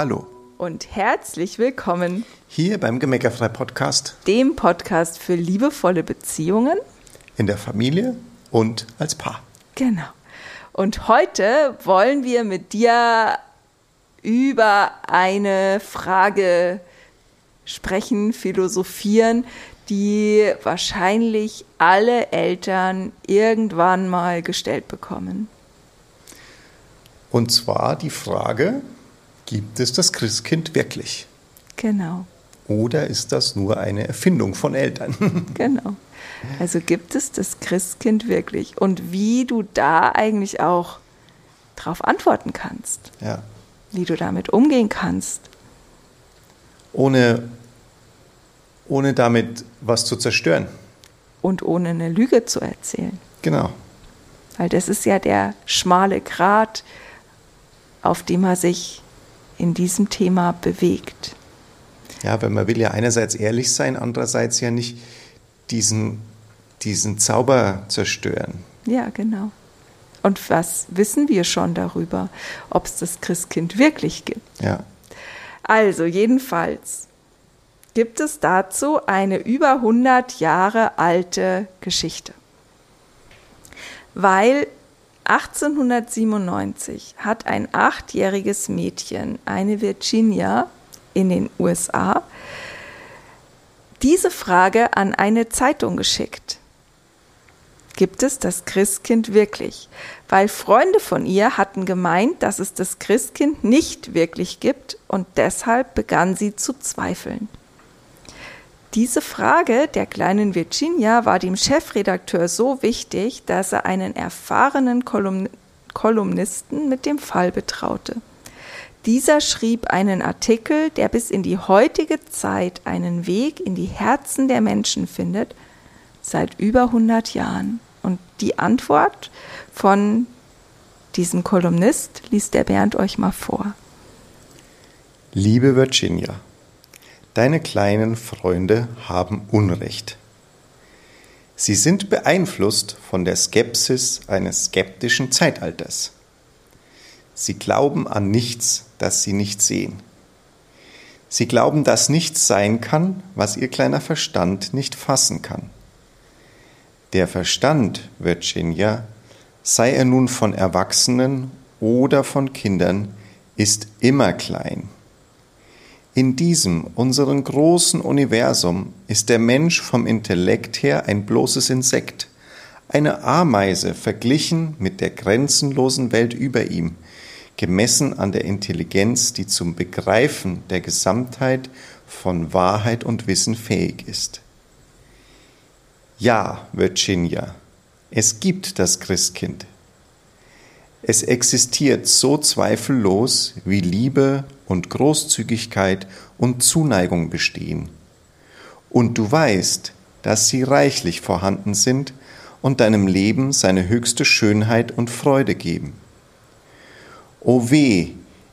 Hallo. Und herzlich willkommen Hier beim Gemeckerfrei Podcast dem Podcast für liebevolle Beziehungen. in der Familie und als Paar. Genau. Und heute wollen wir mit dir über eine Frage sprechen, philosophieren, die wahrscheinlich alle Eltern irgendwann mal gestellt bekommen. Und zwar die Frage, gibt es das Christkind wirklich? Genau, Oder ist das nur eine Erfindung von Eltern? genau. Also gibt es das Christkind wirklich? Und wie du da eigentlich auch drauf antworten kannst, ja. wie du damit umgehen kannst. Ohne, ohne damit was zu zerstören. und ohne eine Lüge zu erzählen. Genau. Weil das ist ja der schmale Grat, auf dem er sich in diesem Thema bewegt. Ja, weil man will ja einerseits ehrlich sein, andererseits ja nicht diesen, diesen Zauber zerstören. Ja, genau. Und was wissen wir schon darüber, ob es das Christkind wirklich gibt? Ja. Also jedenfalls gibt es dazu eine über 100 Jahre alte Geschichte. Weil 1897 hat ein achtjähriges Mädchen, eine Virginia in den USA, diese Frage an eine Zeitung geschickt. Gibt es das Christkind wirklich? Weil Freunde von ihr hatten gemeint, dass es das Christkind nicht wirklich gibt und deshalb begann sie zu zweifeln. Diese Frage der kleinen Virginia war dem Chefredakteur so wichtig, dass er einen erfahrenen Kolumn Kolumnisten mit dem Fall betraute. Dieser schrieb einen Artikel, der bis in die heutige Zeit einen Weg in die Herzen der Menschen findet, seit über 100 Jahren. Und die Antwort von diesem Kolumnist liest der Bernd euch mal vor. Liebe Virginia, deine kleinen Freunde haben Unrecht. Sie sind beeinflusst von der Skepsis eines skeptischen Zeitalters. Sie glauben an nichts, das sie nicht sehen. Sie glauben, dass nichts sein kann, was ihr kleiner Verstand nicht fassen kann. Der Verstand, Virginia, sei er nun von Erwachsenen oder von Kindern, ist immer klein. In diesem, unseren großen Universum, ist der Mensch vom Intellekt her ein bloßes Insekt, eine Ameise verglichen mit der grenzenlosen Welt über ihm, gemessen an der Intelligenz, die zum Begreifen der Gesamtheit von Wahrheit und Wissen fähig ist. Ja, Virginia, es gibt das Christkind. Es existiert so zweifellos, wie Liebe und Großzügigkeit und Zuneigung bestehen. Und du weißt, dass sie reichlich vorhanden sind und deinem Leben seine höchste Schönheit und Freude geben. O weh,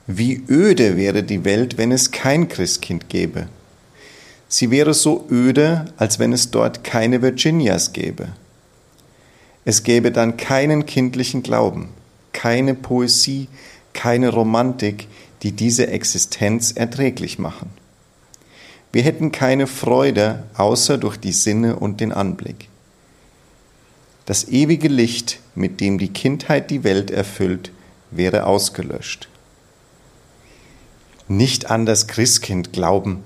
wie öde wäre die Welt, wenn es kein Christkind gäbe. Sie wäre so öde, als wenn es dort keine Virginias gäbe. Es gäbe dann keinen kindlichen Glauben, keine Poesie, keine Romantik, die diese Existenz erträglich machen. Wir hätten keine Freude außer durch die Sinne und den Anblick. Das ewige Licht, mit dem die Kindheit die Welt erfüllt, wäre ausgelöscht. Nicht an das Christkind glauben,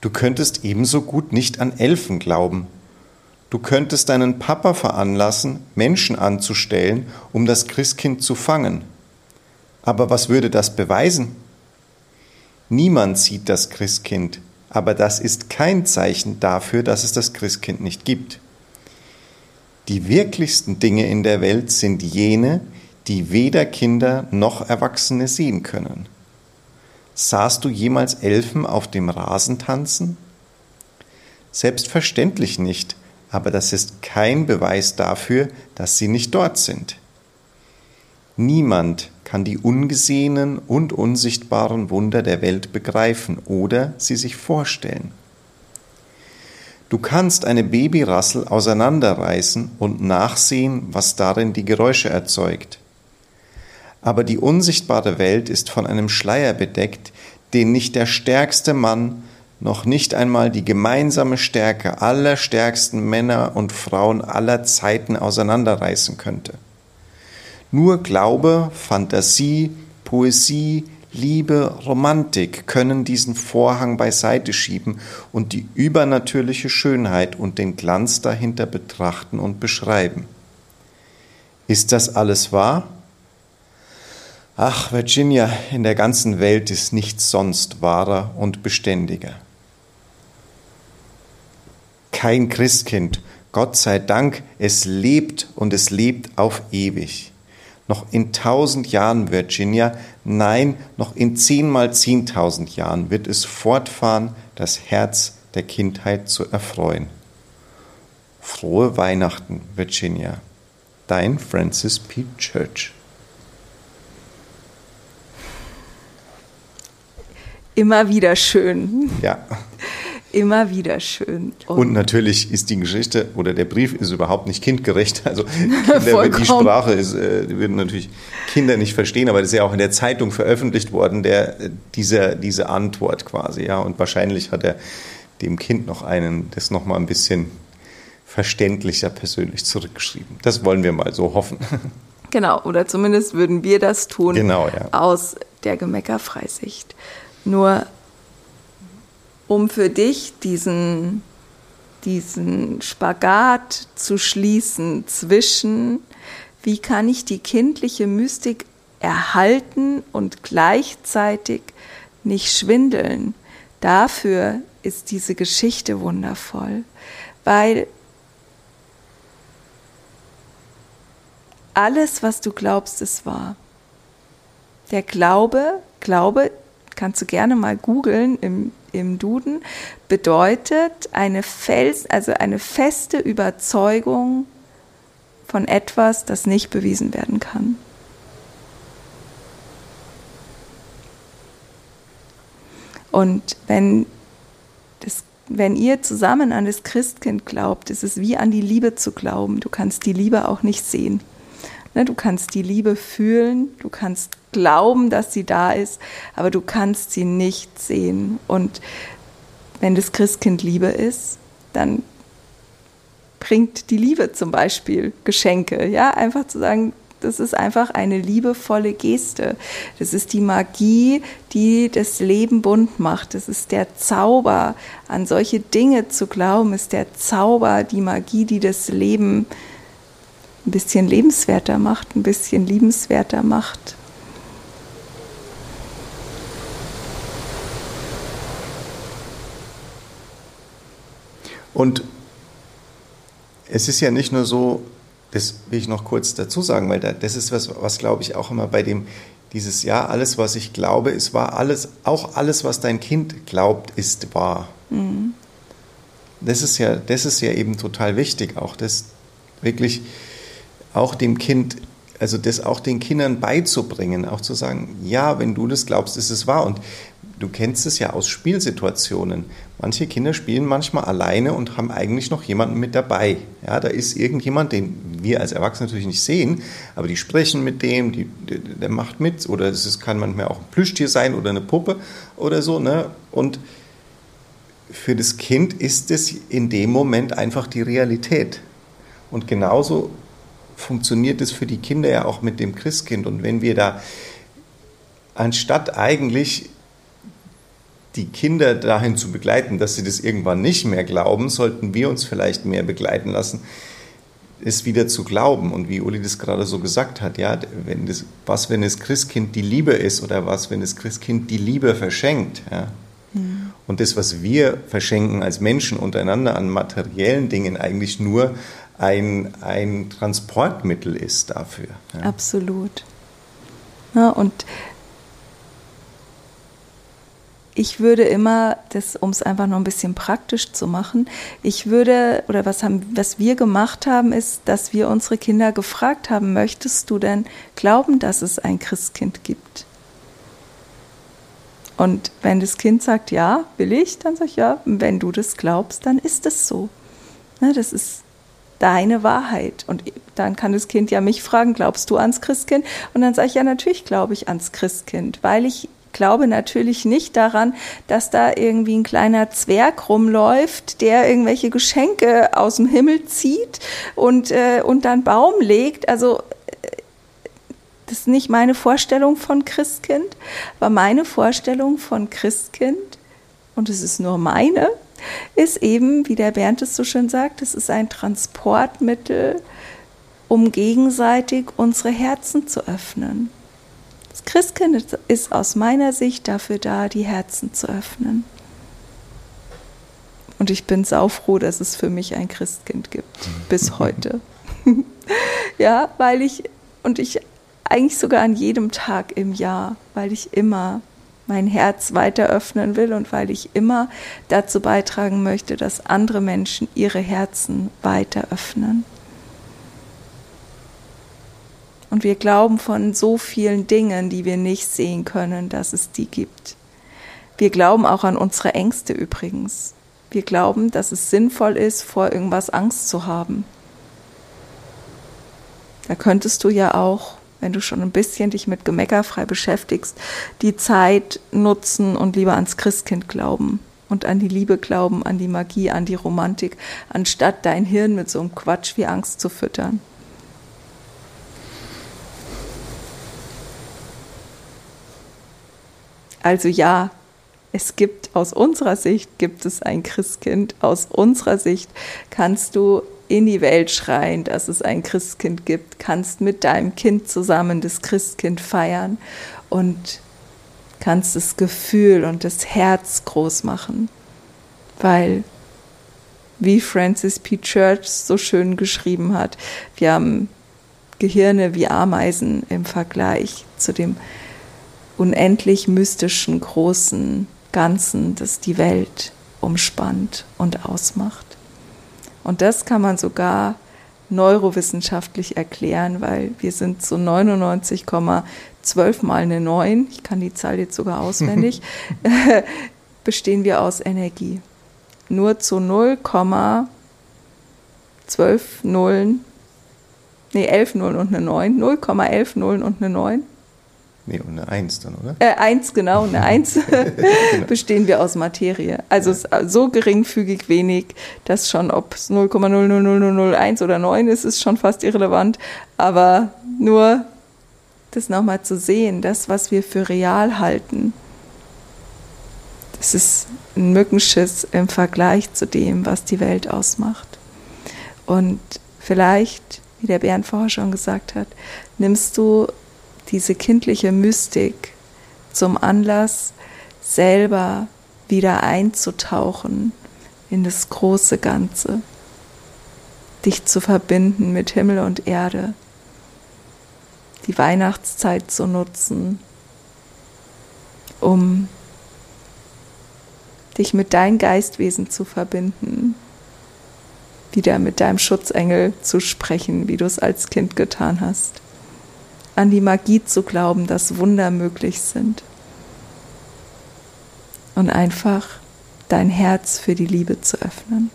du könntest ebenso gut nicht an Elfen glauben. Du könntest deinen Papa veranlassen, Menschen anzustellen, um das Christkind zu fangen. Aber was würde das beweisen? Niemand sieht das Christkind, aber das ist kein Zeichen dafür, dass es das Christkind nicht gibt. Die wirklichsten Dinge in der Welt sind jene, die weder Kinder noch Erwachsene sehen können. Sahst du jemals Elfen auf dem Rasen tanzen? Selbstverständlich nicht, aber das ist kein Beweis dafür, dass sie nicht dort sind. Niemand kann die ungesehenen und unsichtbaren Wunder der Welt begreifen oder sie sich vorstellen. Du kannst eine Babyrassel auseinanderreißen und nachsehen, was darin die Geräusche erzeugt. Aber die unsichtbare Welt ist von einem Schleier bedeckt, den nicht der stärkste Mann, noch nicht einmal die gemeinsame Stärke aller stärksten Männer und Frauen aller Zeiten auseinanderreißen könnte. Nur Glaube, Fantasie, Poesie, Liebe, Romantik können diesen Vorhang beiseite schieben und die übernatürliche Schönheit und den Glanz dahinter betrachten und beschreiben. Ist das alles wahr? Ach, Virginia, in der ganzen Welt ist nichts sonst wahrer und beständiger. Kein Christkind, Gott sei Dank, es lebt und es lebt auf ewig. Noch in tausend Jahren, Virginia, nein, noch in zehnmal zehntausend Jahren wird es fortfahren, das Herz der Kindheit zu erfreuen. Frohe Weihnachten, Virginia. Dein Francis P. Church. immer wieder schön. Ja. Immer wieder schön. Und, und, natürlich ist die Geschichte oder der Brief ist überhaupt nicht kindgerecht. Also Kinder, die Sprache ist, äh, würden natürlich Kinder nicht verstehen, aber das ist ja auch in der Zeitung veröffentlicht worden, der, dieser, diese Antwort quasi. Ja. Und wahrscheinlich hat er dem Kind noch einen, das noch mal ein bisschen verständlicher persönlich zurückgeschrieben. Das wollen wir mal so hoffen. Genau, oder zumindest würden wir das tun genau, ja. aus der Gemeckerfreisicht. Nur um für dich diesen, diesen Spagat zu schließen zwischen, wie kann ich die kindliche Mystik erhalten und gleichzeitig nicht schwindeln. Dafür ist diese Geschichte wundervoll, weil alles, was du glaubst, ist wahr. Der Glaube, Glaube kannst du gerne mal googeln im, im Duden, bedeutet eine Fels, also eine feste Überzeugung von etwas, das nicht bewiesen werden kann. Und wenn, das, wenn ihr zusammen an das Christkind glaubt, ist es wie an die Liebe zu glauben. Du kannst die Liebe auch nicht sehen. Ne, du kannst die Liebe fühlen, du kannst glauben, dass sie da ist, aber du kannst sie nicht sehen. Und wenn das Christkind Liebe ist, dann bringt die Liebe zum Beispiel Geschenke. Ja, einfach zu sagen, das ist einfach eine liebevolle Geste. Das ist die Magie, die das Leben bunt macht. Das ist der Zauber. An solche Dinge zu glauben, ist der Zauber, die Magie, die das Leben ein bisschen lebenswerter macht, ein bisschen liebenswerter macht. Und es ist ja nicht nur so, das will ich noch kurz dazu sagen, weil das ist was, was glaube ich auch immer bei dem, dieses Ja, alles, was ich glaube, ist wahr, alles, auch alles, was dein Kind glaubt, ist wahr. Mhm. Das ist ja, das ist ja eben total wichtig, auch das wirklich auch dem Kind, also das auch den Kindern beizubringen, auch zu sagen, ja, wenn du das glaubst, ist es wahr. Und du kennst es ja aus Spielsituationen. Manche Kinder spielen manchmal alleine und haben eigentlich noch jemanden mit dabei. Ja, da ist irgendjemand, den wir als Erwachsene natürlich nicht sehen, aber die sprechen mit dem, die, der, macht mit. Oder es kann manchmal auch ein Plüschtier sein oder eine Puppe oder so. Ne? Und für das Kind ist es in dem Moment einfach die Realität. Und genauso funktioniert es für die Kinder ja auch mit dem Christkind. Und wenn wir da anstatt eigentlich die Kinder dahin zu begleiten, dass sie das irgendwann nicht mehr glauben, sollten wir uns vielleicht mehr begleiten lassen, es wieder zu glauben. Und wie Uli das gerade so gesagt hat, ja, wenn das, was, wenn das Christkind die Liebe ist oder was, wenn das Christkind die Liebe verschenkt, ja. Mhm. Und das, was wir verschenken als Menschen untereinander an materiellen Dingen, eigentlich nur ein, ein Transportmittel ist dafür. Ja. Absolut. Ja, und ich würde immer, um es einfach noch ein bisschen praktisch zu machen, ich würde, oder was, haben, was wir gemacht haben, ist, dass wir unsere Kinder gefragt haben, möchtest du denn glauben, dass es ein Christkind gibt? Und wenn das Kind sagt, ja, will ich, dann sage ich, ja, wenn du das glaubst, dann ist es so. Ne, das ist deine Wahrheit. Und dann kann das Kind ja mich fragen, glaubst du ans Christkind? Und dann sage ich, ja, natürlich glaube ich ans Christkind, weil ich glaube natürlich nicht daran, dass da irgendwie ein kleiner Zwerg rumläuft, der irgendwelche Geschenke aus dem Himmel zieht und äh, unter einen Baum legt. Also äh, das ist nicht meine Vorstellung von Christkind, aber meine Vorstellung von Christkind, und es ist nur meine, ist eben, wie der Bernd es so schön sagt, es ist ein Transportmittel, um gegenseitig unsere Herzen zu öffnen. Das Christkind ist aus meiner Sicht dafür da, die Herzen zu öffnen. Und ich bin saufroh, dass es für mich ein Christkind gibt, bis heute. ja, weil ich, und ich eigentlich sogar an jedem Tag im Jahr, weil ich immer mein Herz weiter öffnen will und weil ich immer dazu beitragen möchte, dass andere Menschen ihre Herzen weiter öffnen. Und wir glauben von so vielen Dingen, die wir nicht sehen können, dass es die gibt. Wir glauben auch an unsere Ängste übrigens. Wir glauben, dass es sinnvoll ist, vor irgendwas Angst zu haben. Da könntest du ja auch, wenn du schon ein bisschen dich mit Gemeckerfrei beschäftigst, die Zeit nutzen und lieber ans Christkind glauben und an die Liebe glauben, an die Magie, an die Romantik, anstatt dein Hirn mit so einem Quatsch wie Angst zu füttern. Also ja, es gibt aus unserer Sicht gibt es ein Christkind. Aus unserer Sicht kannst du in die Welt schreien, dass es ein Christkind gibt, kannst mit deinem Kind zusammen das Christkind feiern und kannst das Gefühl und das Herz groß machen, weil wie Francis P. Church so schön geschrieben hat, wir haben Gehirne wie Ameisen im Vergleich zu dem unendlich mystischen großen Ganzen, das die Welt umspannt und ausmacht. Und das kann man sogar neurowissenschaftlich erklären, weil wir sind so 99,12 mal eine 9, ich kann die Zahl jetzt sogar auswendig, bestehen wir aus Energie. Nur zu 0,12 Nullen, nee, 11 Nullen und eine 9, 0,11 Nullen und eine 9 Nee, und eine Eins dann, oder? Äh, Eins, genau, eine Eins genau. bestehen wir aus Materie. Also ja. so geringfügig wenig, dass schon, ob es 0,00001 oder 9 ist, ist schon fast irrelevant. Aber nur das nochmal zu sehen, das, was wir für real halten, das ist ein Mückenschiss im Vergleich zu dem, was die Welt ausmacht. Und vielleicht, wie der Bernd vorher schon gesagt hat, nimmst du diese kindliche Mystik zum Anlass, selber wieder einzutauchen in das große Ganze, dich zu verbinden mit Himmel und Erde, die Weihnachtszeit zu nutzen, um dich mit deinem Geistwesen zu verbinden, wieder mit deinem Schutzengel zu sprechen, wie du es als Kind getan hast an die Magie zu glauben, dass Wunder möglich sind. Und einfach dein Herz für die Liebe zu öffnen.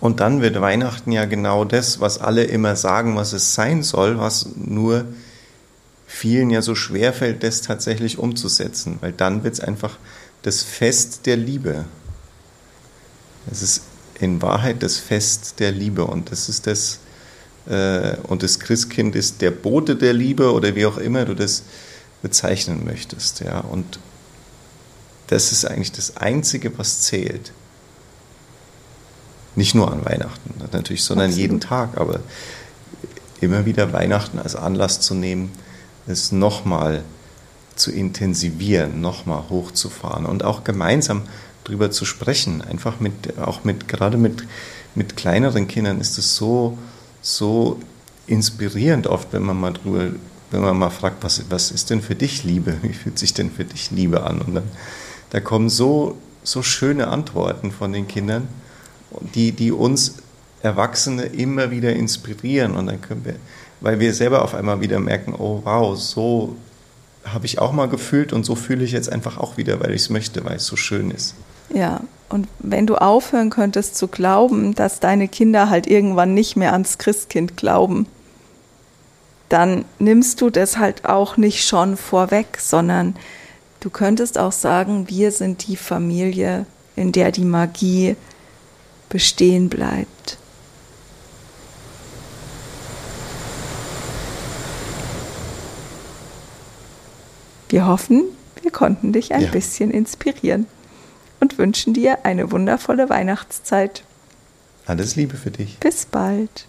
Und dann wird Weihnachten ja genau das, was alle immer sagen, was es sein soll, was nur vielen ja so schwer fällt, das tatsächlich umzusetzen, weil dann wird es einfach das Fest der Liebe. Es ist in Wahrheit das Fest der Liebe und das ist das, äh, und das Christkind ist der Bote der Liebe oder wie auch immer du das bezeichnen möchtest. Ja? Und das ist eigentlich das Einzige, was zählt. Nicht nur an Weihnachten natürlich, sondern Absolut. jeden Tag, aber immer wieder Weihnachten als Anlass zu nehmen, es nochmal zu intensivieren, nochmal hochzufahren und auch gemeinsam darüber zu sprechen. Einfach mit, auch mit, gerade mit, mit kleineren Kindern ist es so, so inspirierend oft, wenn man mal drüber, wenn man mal fragt, was, was ist denn für dich Liebe? Wie fühlt sich denn für dich Liebe an? Und dann da kommen so, so schöne Antworten von den Kindern, die, die uns Erwachsene immer wieder inspirieren. Und dann können wir, weil wir selber auf einmal wieder merken, oh wow, so habe ich auch mal gefühlt und so fühle ich jetzt einfach auch wieder, weil ich es möchte, weil es so schön ist. Ja, und wenn du aufhören könntest zu glauben, dass deine Kinder halt irgendwann nicht mehr ans Christkind glauben, dann nimmst du das halt auch nicht schon vorweg, sondern du könntest auch sagen, wir sind die Familie, in der die Magie bestehen bleibt. Wir hoffen, wir konnten dich ein Ja. bisschen inspirieren und wünschen dir eine wundervolle Weihnachtszeit. Alles Liebe für dich. Bis bald.